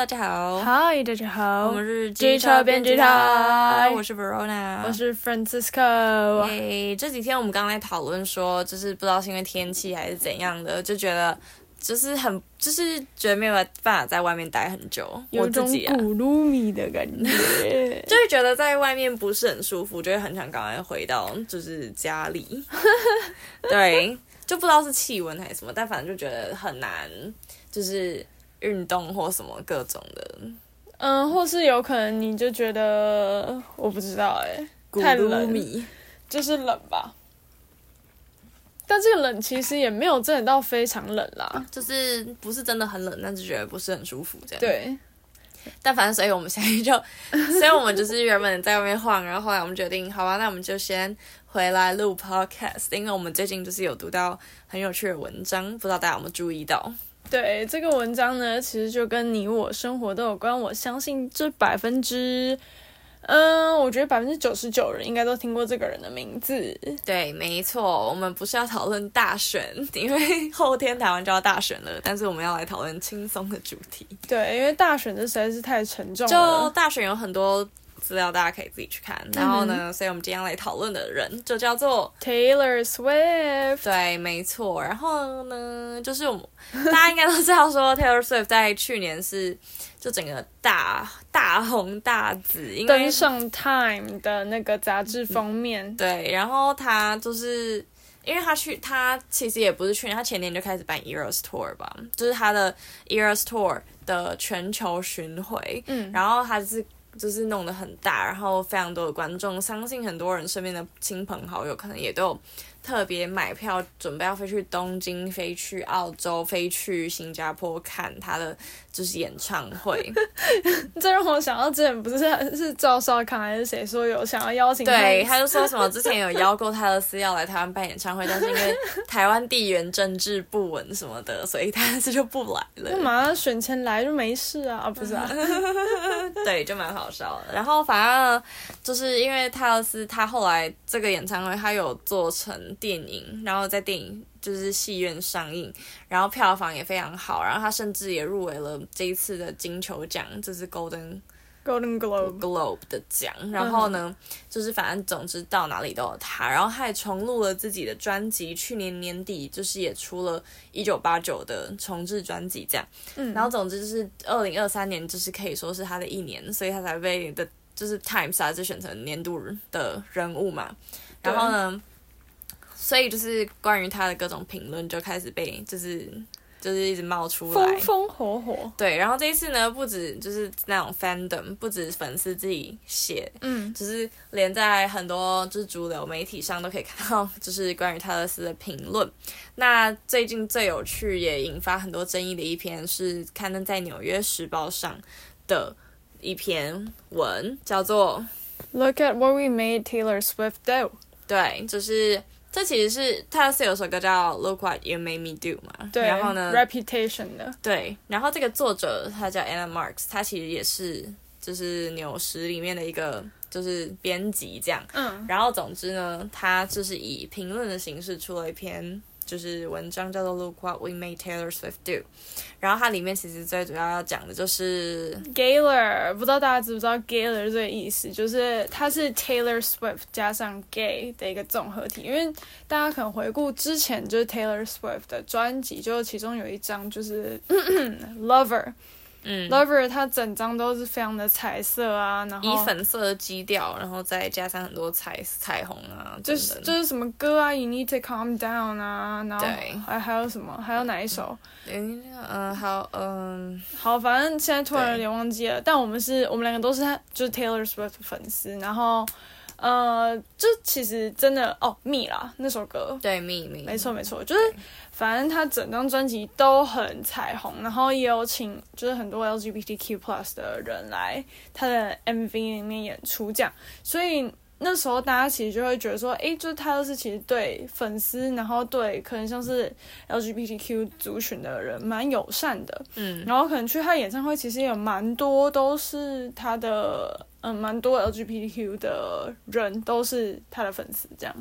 大家好。Hi，大家好。我们是机车编辑台。我是 Verona，我是 Francisco。诶，这几天我们刚刚在讨论说，就是不知道是因为天气还是怎样的，就觉得就是很，就是觉得没有办法在外面待很久。有种古鲁米的感觉，就是觉得在外面不是很舒服，就会很想赶快回到就是家里。对，就不知道是气温还是什么，但反正就觉得很难，就是。运动或什么各种的，嗯，或是有可能你就觉得我不知道哎、欸，太冷，就是冷吧。但这个冷其实也没有真的到非常冷啦，就是不是真的很冷，但是觉得不是很舒服这样。对，但反正所以我们现在就，所以我们就是原本在外面晃，然后后来我们决定，好吧，那我们就先回来录 podcast，因为我们最近就是有读到很有趣的文章，不知道大家有没有注意到。对，这个文章呢，其实就跟你我生活都有关。我相信这百分之，嗯，我觉得百分之九十九人应该都听过这个人的名字。对，没错，我们不是要讨论大选，因为后天台湾就要大选了，但是我们要来讨论轻松的主题。对，因为大选这实在是太沉重了。就大选有很多。资料大家可以自己去看，然后呢，嗯、所以我们今天来讨论的人就叫做 Taylor Swift。对，没错。然后呢，就是我们 大家应该都知道说 Taylor Swift 在去年是就整个大大红大紫，因为登上 Time 的那个杂志封面。嗯、对，然后他就是因为他去，他其实也不是去年，他前年就开始办 Eras Tour 吧，就是他的 Eras Tour 的全球巡回。嗯，然后他是。就是弄得很大，然后非常多的观众，相信很多人身边的亲朋好友可能也都有特别买票，准备要飞去东京、飞去澳洲、飞去新加坡看他的就是演唱会。这让我想到之前不是是赵少康还是谁说有想要邀请他？对，他就说什么之前有邀过泰勒丝要来台湾办演唱会，但是因为台湾地缘政治不稳什么的，所以他这就不来了。干嘛选前来就没事啊？啊不是啊，对，就蛮好笑的。然后反正就是因为泰勒斯他后来这个演唱会他有做成。电影，然后在电影就是戏院上映，然后票房也非常好，然后他甚至也入围了这一次的金球奖，这是 Golden Golden Globe Globe 的奖。然后呢，就是反正总之到哪里都有他，然后他也重录了自己的专辑，去年年底就是也出了一九八九的重制专辑，这样。嗯，然后总之就是二零二三年就是可以说是他的一年，所以他才被的就是 Times 杂志选成年度的人物嘛。然后呢？所以就是关于他的各种评论就开始被就是就是一直冒出来，风风火火。对，然后这一次呢，不止就是那种 fandom，不止粉丝自己写，嗯，就是连在很多就是主流媒体上都可以看到，就是关于泰勒斯的评论。那最近最有趣也引发很多争议的一篇是刊登在《纽约时报》上的一篇文，叫做 "Look at what we made Taylor Swift do"。对，就是。这其实是他是有首歌叫《Look What You Made Me Do》嘛，对，然后呢，Reputation 的，对，然后这个作者他叫 Anna Marks，他其实也是就是纽时里面的一个就是编辑这样，嗯，然后总之呢，他就是以评论的形式出了一篇。就是文章叫做《Look What We Made Taylor Swift Do》，然后它里面其实最主要要讲的就是 Gaylor，不知道大家知不知道 Gaylor 这个意思，就是它是 Taylor Swift 加上 Gay 的一个综合体。因为大家可能回顾之前就是 Taylor Swift 的专辑，就其中有一张就是 Lover。嗯，Lover 它整张都是非常的彩色啊，然后以粉色的基调，然后再加上很多彩彩虹啊，就是就是什么歌啊，You Need to Calm Down 啊，然后还还有什么，还有哪一首？嗯，嗯，好，嗯，好，反正现在突然有点忘记了，但我们是我们两个都是他，就是 Taylor Swift 粉丝，然后。呃，就其实真的哦，Me 啦那首歌，对，Me Me，没错没错，就是反正他整张专辑都很彩虹，然后也有请就是很多 LGBTQ plus 的人来他的 MV 里面演出这样，所以那时候大家其实就会觉得说，诶，就是他都是其实对粉丝，然后对可能像是 LGBTQ 族群的人蛮友善的，嗯，然后可能去他演唱会其实也有蛮多都是他的。嗯，蛮多 LGBTQ 的人都是他的粉丝，这样。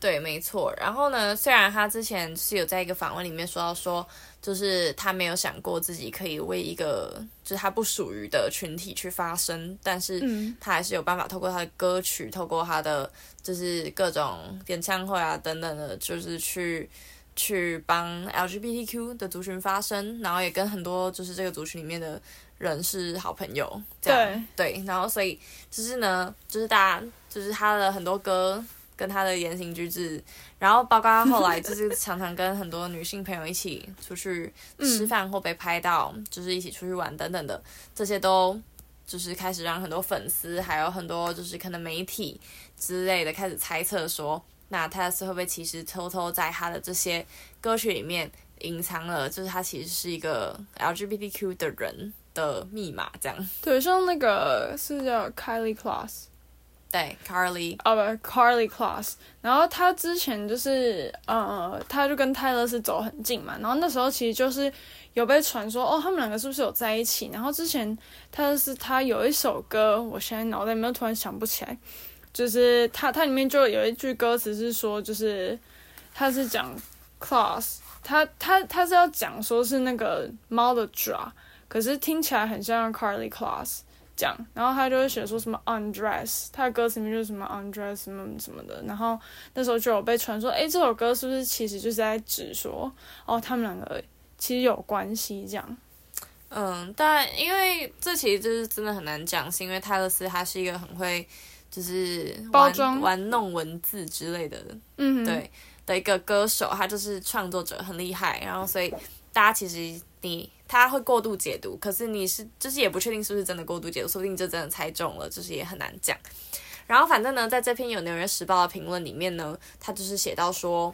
对，没错。然后呢，虽然他之前是有在一个访问里面说到说，就是他没有想过自己可以为一个就是他不属于的群体去发声，但是他还是有办法透过他的歌曲，透过他的就是各种演唱会啊等等的，就是去去帮 LGBTQ 的族群发声，然后也跟很多就是这个族群里面的人是好朋友。这样，对对，然后所以就是呢，就是大家就是他的很多歌。跟他的言行举止，然后包括他后来就是常常跟很多女性朋友一起出去吃饭或被拍到，嗯、就是一起出去玩等等的，这些都就是开始让很多粉丝还有很多就是可能媒体之类的开始猜测说，那泰勒斯会不会其实偷偷在他的这些歌曲里面隐藏了，就是他其实是一个 LGBTQ 的人的密码这样。对，像那个是叫 Kylie Closs。对，Carly 哦不，Karlie Kloss，然后他之前就是，呃，他就跟泰勒斯走很近嘛，然后那时候其实就是有被传说，哦，他们两个是不是有在一起？然后之前泰勒斯他有一首歌，我现在脑袋里面突然想不起来，就是他他里面就有一句歌词是说，就是他是讲 class，他他他是要讲说是那个猫的爪，可是听起来很像 Carly Class。讲，然后他就会写说什么 undress，他的歌词里面就是什么 undress 什么什么的，然后那时候就有被传说，诶，这首歌是不是其实就是在指说，哦，他们两个其实有关系这样。嗯，但因为这其实就是真的很难讲，是因为泰勒斯他是一个很会就是包装玩弄文字之类的，嗯，对的一个歌手，他就是创作者很厉害，然后所以大家其实你。他会过度解读，可是你是就是也不确定是不是真的过度解读，说不定就真的猜中了，就是也很难讲。然后反正呢，在这篇有《纽约时报》的评论里面呢，他就是写到说，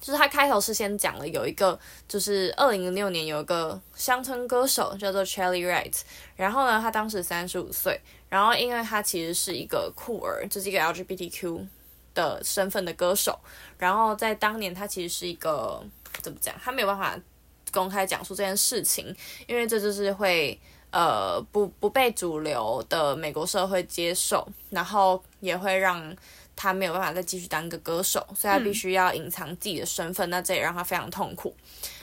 就是他开头是先讲了有一个，就是二零零六年有一个乡村歌手叫做 Chely Wright，然后呢，他当时三十五岁，然后因为他其实是一个酷儿，就是一个 LGBTQ 的身份的歌手，然后在当年他其实是一个怎么讲，他没有办法。公开讲述这件事情，因为这就是会呃不不被主流的美国社会接受，然后也会让他没有办法再继续当一个歌手，所以他必须要隐藏自己的身份，嗯、那这也让他非常痛苦。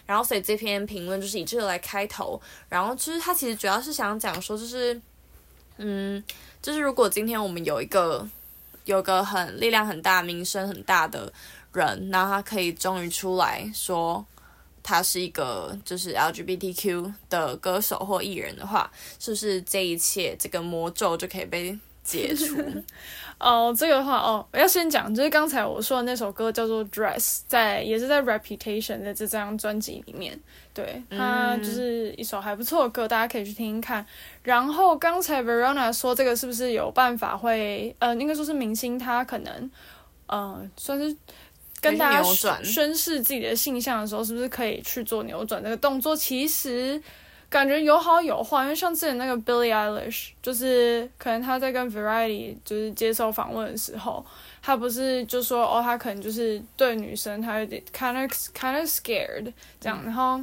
然后所以这篇评论就是以这个来开头，然后其实他其实主要是想讲说，就是嗯，就是如果今天我们有一个有个很力量很大、名声很大的人，那他可以终于出来说。他是一个就是 LGBTQ 的歌手或艺人的话，是不是这一切这个魔咒就可以被解除？哦，这个的话哦，我要先讲，就是刚才我说的那首歌叫做《Dress》，在也是在《Reputation》的这张专辑里面，对，它就是一首还不错的歌，大家可以去听听看。然后刚才 Verona 说这个是不是有办法会，呃，应该说是明星他可能，呃，算是。跟大家宣示自己的性向的时候，是不是可以去做扭转这个动作？其实感觉有好有坏，因为像之前那个 Billie Eilish，就是可能他在跟 Variety 就是接受访问的时候，他不是就说哦，他可能就是对女生他有点 kind of kind of scared 这样，嗯、然后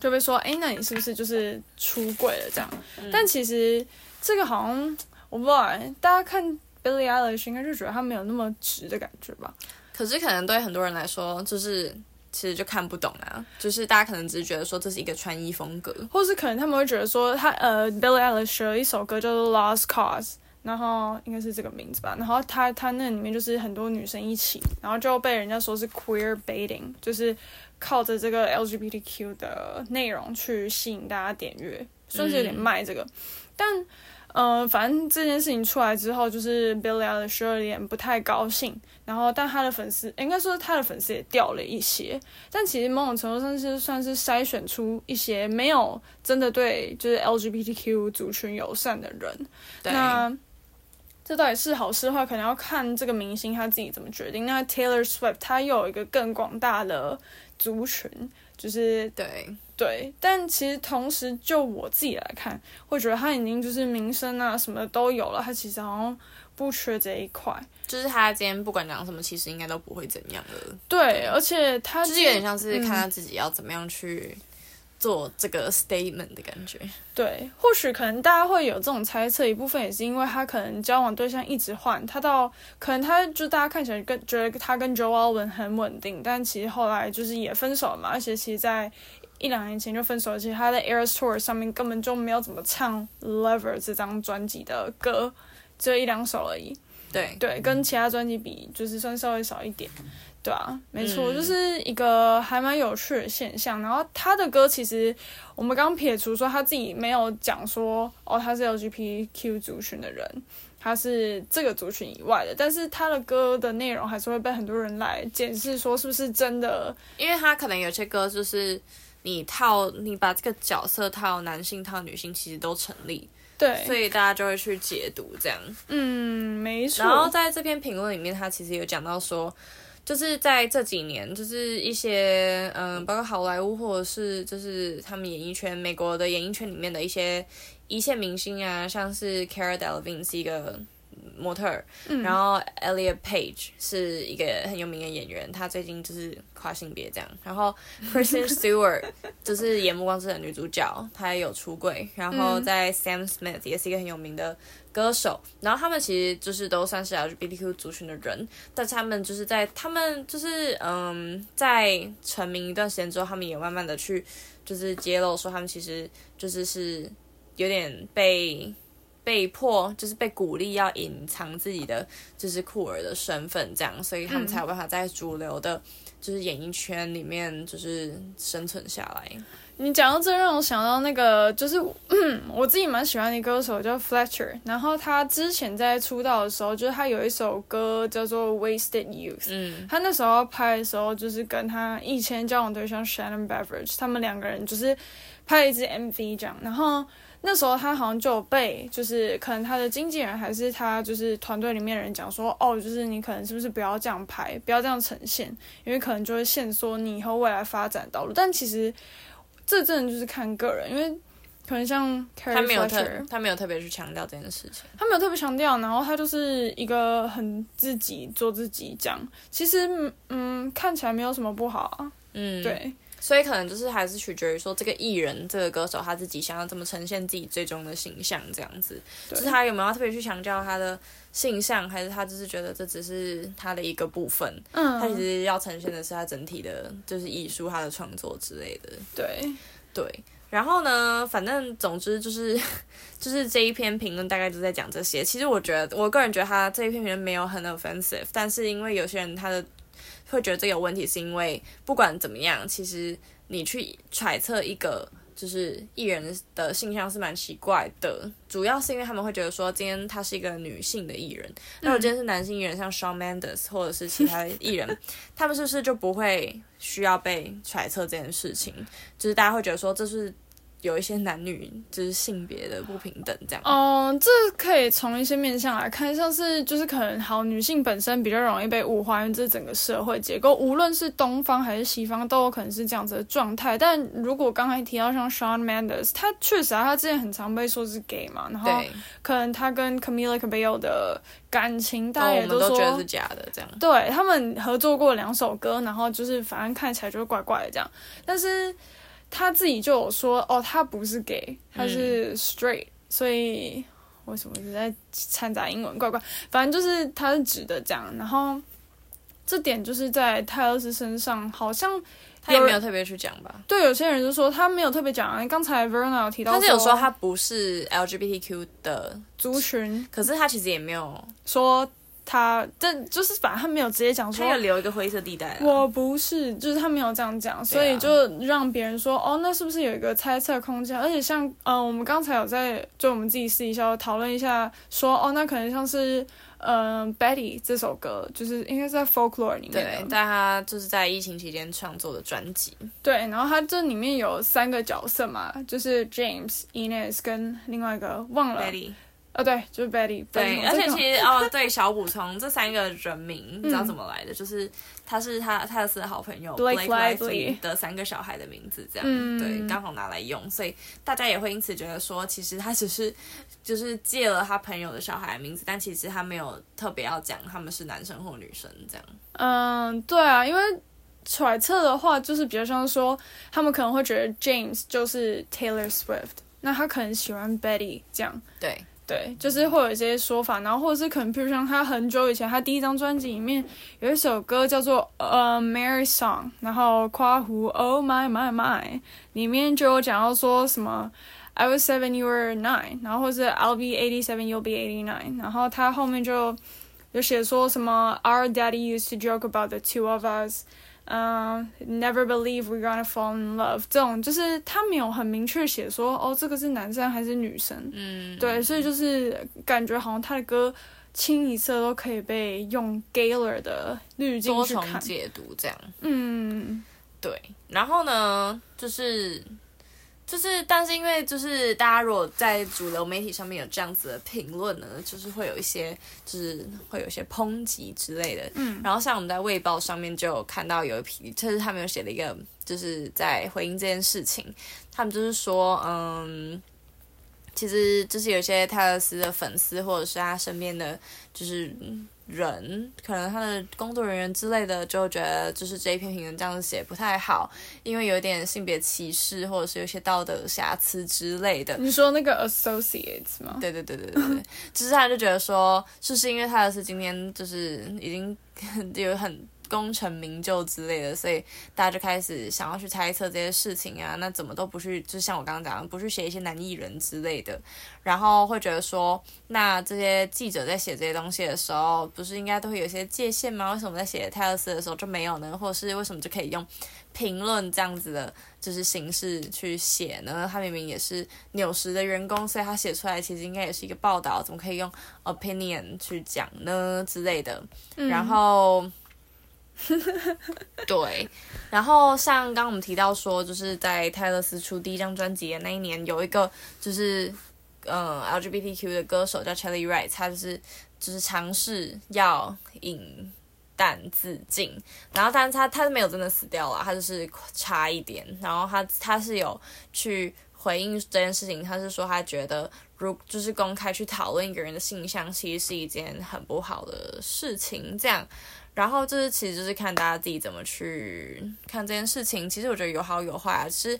就被说，哎，那你是不是就是出轨了这样？嗯、但其实这个好像我不知道，大家看 Billie Eilish 应该就觉得他没有那么直的感觉吧。可是可能对很多人来说，就是其实就看不懂啊。就是大家可能只是觉得说这是一个穿衣风格，或是可能他们会觉得说他呃，Billie Eilish 有一首歌叫做《Lost Cause》，然后应该是这个名字吧。然后他他那里面就是很多女生一起，然后就被人家说是 queer baiting，就是靠着这个 LGBTQ 的内容去吸引大家点阅，算是有点卖这个，嗯、但。呃，反正这件事情出来之后，就是 Billie Eilish 有点不太高兴，然后但他的粉丝应该说他的粉丝也掉了一些，但其实某种程度上是算是筛选出一些没有真的对就是 LGBTQ 族群友善的人。那这到底是好是坏，可能要看这个明星他自己怎么决定。那 Taylor Swift 他又有一个更广大的族群，就是对。对，但其实同时就我自己来看，会觉得他已经就是名声啊什么都有了，他其实好像不缺这一块。就是他今天不管讲什么，其实应该都不会怎样了。对，而且他就是有点像是看他自己要怎么样去，嗯、做这个 statement 的感觉。对，或许可能大家会有这种猜测，一部分也是因为他可能交往对象一直换，他到可能他就大家看起来跟觉得他跟 Joe Alwyn 很稳定，但其实后来就是也分手了嘛，而且其实在一两年前就分手了，而且他的 Eras Tour 上面根本就没有怎么唱 Lover 这张专辑的歌，只有一两首而已。对对，跟其他专辑比，就是算稍微少一点。对啊，没错，嗯、就是一个还蛮有趣的现象。然后他的歌其实，我们刚撇除说他自己没有讲说哦，他是 LGBTQ 族群的人，他是这个族群以外的。但是他的歌的内容还是会被很多人来检视，说是不是真的？因为他可能有些歌就是你套你把这个角色套男性套女性，其实都成立。对，所以大家就会去解读这样。嗯，没错。然后在这篇评论里面，他其实有讲到说。就是在这几年，就是一些嗯，包括好莱坞或者是就是他们演艺圈，美国的演艺圈里面的一些一线明星啊，像是 Cara Delvin 是一个。模特儿，嗯、然后 Elliot Page 是一个很有名的演员，他最近就是跨性别这样。然后 Kristen Stewart 就是演《暮光之城》女主角，她也有出柜。然后在 Sam Smith 也是一个很有名的歌手。然后他们其实就是都算是 LGBTQ 族群的人，但是他们就是在他们就是嗯，在成名一段时间之后，他们也慢慢的去就是揭露说，他们其实就是是有点被。被迫就是被鼓励要隐藏自己的就是酷儿的身份，这样，所以他们才有办法在主流的，就是演艺圈里面就是生存下来。你讲到这，让我想到那个，就是 我自己蛮喜欢的歌手叫 Fletcher，然后他之前在出道的时候，就是他有一首歌叫做 Wasted Youth，嗯，他那时候拍的时候，就是跟他以前交往对象 Shannon Beveridge，他们两个人就是拍了一支 MV 这样，然后。那时候他好像就有被，就是可能他的经纪人还是他就是团队里面的人讲说，哦，就是你可能是不是不要这样拍，不要这样呈现，因为可能就会限缩你以后未来发展道路。但其实这真的就是看个人，因为可能像他没有特他没有特别去强调这件事情，他没有特别强调，然后他就是一个很自己做自己这样。其实嗯，看起来没有什么不好啊，嗯，对。所以可能就是还是取决于说这个艺人这个歌手他自己想要怎么呈现自己最终的形象这样子，就是他有没有特别去强调他的性向，还是他就是觉得这只是他的一个部分，嗯，他其实要呈现的是他整体的，就是艺术他的创作之类的，对对。然后呢，反正总之就是 就是这一篇评论大概就在讲这些。其实我觉得我个人觉得他这一篇评论没有很 offensive，但是因为有些人他的。会觉得这个有问题，是因为不管怎么样，其实你去揣测一个就是艺人的性向是蛮奇怪的。主要是因为他们会觉得说，今天他是一个女性的艺人，那如果今天是男性艺人，像 Shawn Mendes 或者是其他艺人，他们是不是就不会需要被揣测这件事情？就是大家会觉得说，这是。有一些男女就是性别的不平等这样。嗯，这可以从一些面向来看，像是就是可能好女性本身比较容易被物化，因为这整个社会结构，无论是东方还是西方，都有可能是这样子的状态。但如果刚才提到像 Shawn Mendes，他确实啊，他之前很常被说是 gay 嘛，然后可能他跟 Camila Cabello 的感情，大家也都说、哦、都觉得是假的这样。对，他们合作过两首歌，然后就是反正看起来就是怪怪的这样，但是。他自己就有说哦，他不是 gay，他是 straight，、嗯、所以为什么一直在掺杂英文？怪怪，反正就是他是直的这样。然后这点就是在泰勒斯身上，好像他也没有特别去讲吧？对，有些人就说他没有特别讲。刚才 Verona 有提到，他是有说他不是 LGBTQ 的族群，可是他其实也没有说。他这就是反正他没有直接讲说，他要留一个灰色地带。我不是，就是他没有这样讲，所以就让别人说，哦，那是不是有一个猜测空间？而且像，嗯、呃，我们刚才有在就我们自己私底下讨论一下，说，哦，那可能像是，嗯、呃，Betty 这首歌，就是应该是在 Folklore 里面，对，但他就是在疫情期间创作的专辑。对，然后他这里面有三个角色嘛，就是 James、Ines 跟另外一个忘了。Betty 啊，对，就是 Betty。对，而且其实哦，对，小补充，这三个人名你知道怎么来的？就是他是他泰勒斯的好朋友 Blake Lively 的三个小孩的名字，这样对，刚好拿来用，所以大家也会因此觉得说，其实他只是就是借了他朋友的小孩的名字，但其实他没有特别要讲他们是男生或女生这样。嗯，对啊，因为揣测的话，就是比较像说，他们可能会觉得 James 就是 Taylor Swift，那他可能喜欢 Betty 这样。对对，就是会有一些说法，然后或者是可能，比如像他很久以前，他第一张专辑里面有一首歌叫做 A Mary Song，然后括弧 Oh my my my，里面就有讲到说什么 I was seven, you were nine，然后或是 I'll be eighty seven, you'll be eighty nine，然后他后面就有写说什么 Our daddy used to joke about the two of us。嗯、uh,，Never believe we're gonna fall in love。这种就是他没有很明确写说，哦，这个是男生还是女生。嗯，对，所以就是感觉好像他的歌清一色都可以被用 Gayler 的滤镜去看。多重解读这样。嗯，对。然后呢，就是。就是，但是因为就是大家如果在主流媒体上面有这样子的评论呢，就是会有一些，就是会有一些抨击之类的。嗯，然后像我们在《卫报》上面就有看到有一批，就是他们有写了一个，就是在回应这件事情，他们就是说，嗯，其实就是有些泰勒斯的粉丝或者是他身边的，就是。人可能他的工作人员之类的就觉得就是这一篇评论这样子写不太好，因为有点性别歧视或者是有些道德瑕疵之类的。你说那个 associates 吗？对对对对对对，其实 他就觉得说，是不是因为泰勒斯今天就是已经 有很。功成名就之类的，所以大家就开始想要去猜测这些事情啊。那怎么都不去，就像我刚刚讲的，不去写一些男艺人之类的，然后会觉得说，那这些记者在写这些东西的时候，不是应该都会有一些界限吗？为什么在写泰勒斯的时候就没有呢？或者是为什么就可以用评论这样子的，就是形式去写呢？他明明也是纽时的员工，所以他写出来其实应该也是一个报道，怎么可以用 opinion 去讲呢之类的？然后。嗯 对，然后像刚刚我们提到说，就是在泰勒斯出第一张专辑的那一年，有一个就是嗯 LGBTQ 的歌手叫 Chely Wright，他就是就是尝试要饮弹自尽，然后但是他他是没有真的死掉了，他就是差一点，然后他他是有去回应这件事情，他是说他觉得如就是公开去讨论一个人的性向，其实是一件很不好的事情，这样。然后就是，其实就是看大家自己怎么去看这件事情。其实我觉得有好有坏啊，就是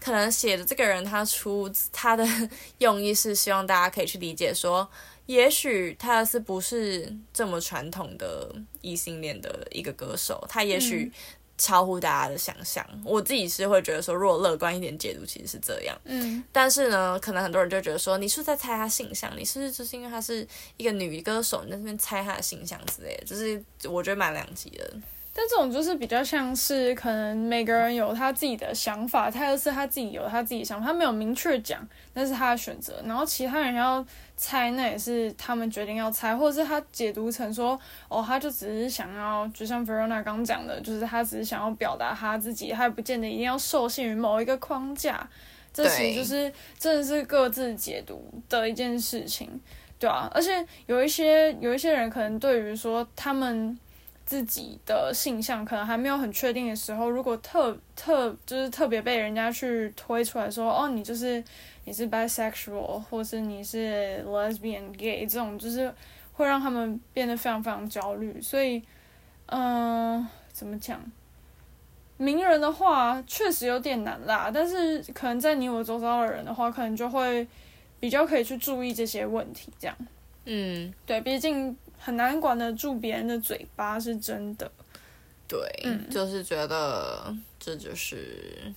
可能写的这个人他出他的 用意是希望大家可以去理解说，也许他是不是这么传统的异性恋的一个歌手，他也许。嗯超乎大家的想象，我自己是会觉得说，如果乐观一点解读，其实是这样。嗯，但是呢，可能很多人就觉得说，你是不是在猜他形象？你是不是就是因为他是一个女歌手，你在那边猜他的形象之类的？就是我觉得蛮两极的。但这种就是比较像是可能每个人有他自己的想法，他就是他自己有他自己想法，他没有明确讲，那是他的选择。然后其他人要猜，那也是他们决定要猜，或者是他解读成说，哦，他就只是想要，就像 Verona 刚讲的，就是他只是想要表达他自己，他也不见得一定要受限于某一个框架。这其实就是真的是各自解读的一件事情，对啊。而且有一些有一些人可能对于说他们。自己的性向可能还没有很确定的时候，如果特特就是特别被人家去推出来说，哦，你就是你是 bisexual，或是你是 lesbian gay，这种就是会让他们变得非常非常焦虑。所以，嗯、呃，怎么讲？名人的话确实有点难啦，但是可能在你我周遭的人的话，可能就会比较可以去注意这些问题。这样，嗯，对，毕竟。很难管得住别人的嘴巴，是真的。对，嗯、就是觉得这就是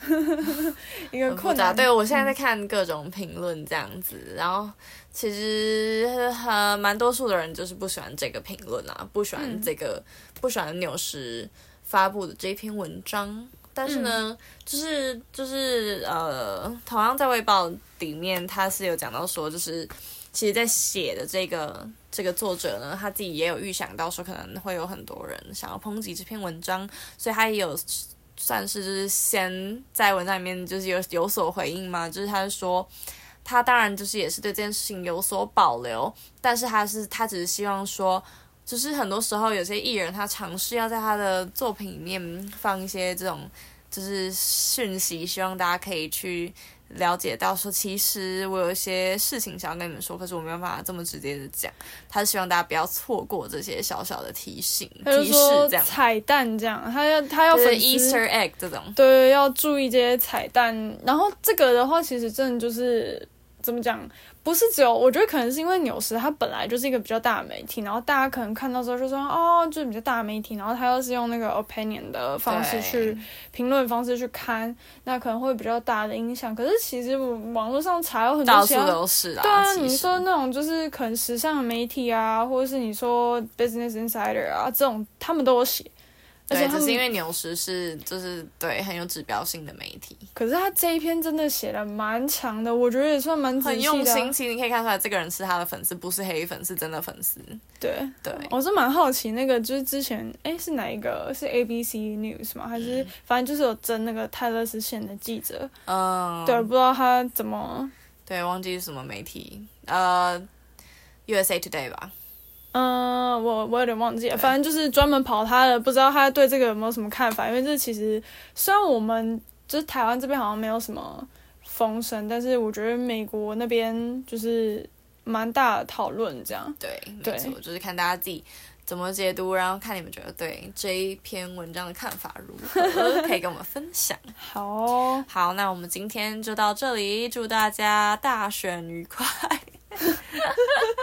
一个困难。对，我现在在看各种评论这样子，嗯、然后其实很蛮多数的人就是不喜欢这个评论啊，不喜欢这个，嗯、不喜欢纽时发布的这篇文章。但是呢，嗯、就是就是呃，同样在《卫报》里面，他是有讲到说，就是。其实，在写的这个这个作者呢，他自己也有预想到说可能会有很多人想要抨击这篇文章，所以他也有算是就是先在文章里面就是有有所回应嘛，就是他说他当然就是也是对这件事情有所保留，但是他是他只是希望说，就是很多时候有些艺人他尝试要在他的作品里面放一些这种就是讯息，希望大家可以去。了解到说，其实我有一些事情想要跟你们说，可是我没有办法这么直接的讲。他是希望大家不要错过这些小小的提醒、提示这样。彩蛋这样，他要他要粉丝 Easter egg 这种，对，要注意这些彩蛋。然后这个的话，其实真的就是怎么讲？不是只有，我觉得可能是因为纽时它本来就是一个比较大的媒体，然后大家可能看到之后就说哦，就是比较大的媒体，然后他又是用那个 opinion 的方式去评论方式去看，那可能会比较大的影响。可是其实网络上查有很多，到处都是啊。对啊，你说那种就是可能时尚的媒体啊，或者是你说 Business Insider 啊这种，他们都有写。对，只是因为纽时是就是对很有指标性的媒体。可是他这一篇真的写的蛮长的，我觉得也算蛮很用心。其实你可以看出来，这个人是他的粉丝，不是黑粉，是真的粉丝。对对，我是蛮好奇，那个就是之前哎是哪一个？是 ABC News 吗？还是、嗯、反正就是有争那个泰勒斯线的记者？嗯，对，不知道他怎么对，忘记是什么媒体，呃，USA Today 吧。嗯，我我有点忘记了，反正就是专门跑他的，不知道他对这个有没有什么看法？因为这其实虽然我们就是台湾这边好像没有什么风声，但是我觉得美国那边就是蛮大的讨论这样。对，没错，就是看大家自己怎么解读，然后看你们觉得对这一篇文章的看法如何，可以跟我们分享。好哦，好，那我们今天就到这里，祝大家大选愉快。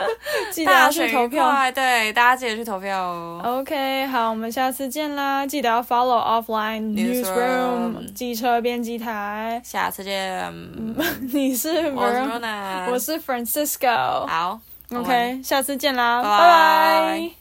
记得要去投票，对，大家记得去投票哦。OK，好，我们下次见啦！记得要 follow offline newsroom 机车编辑台，下次见。你是 Verona，我是 Francisco。好，OK，下次见啦，拜拜。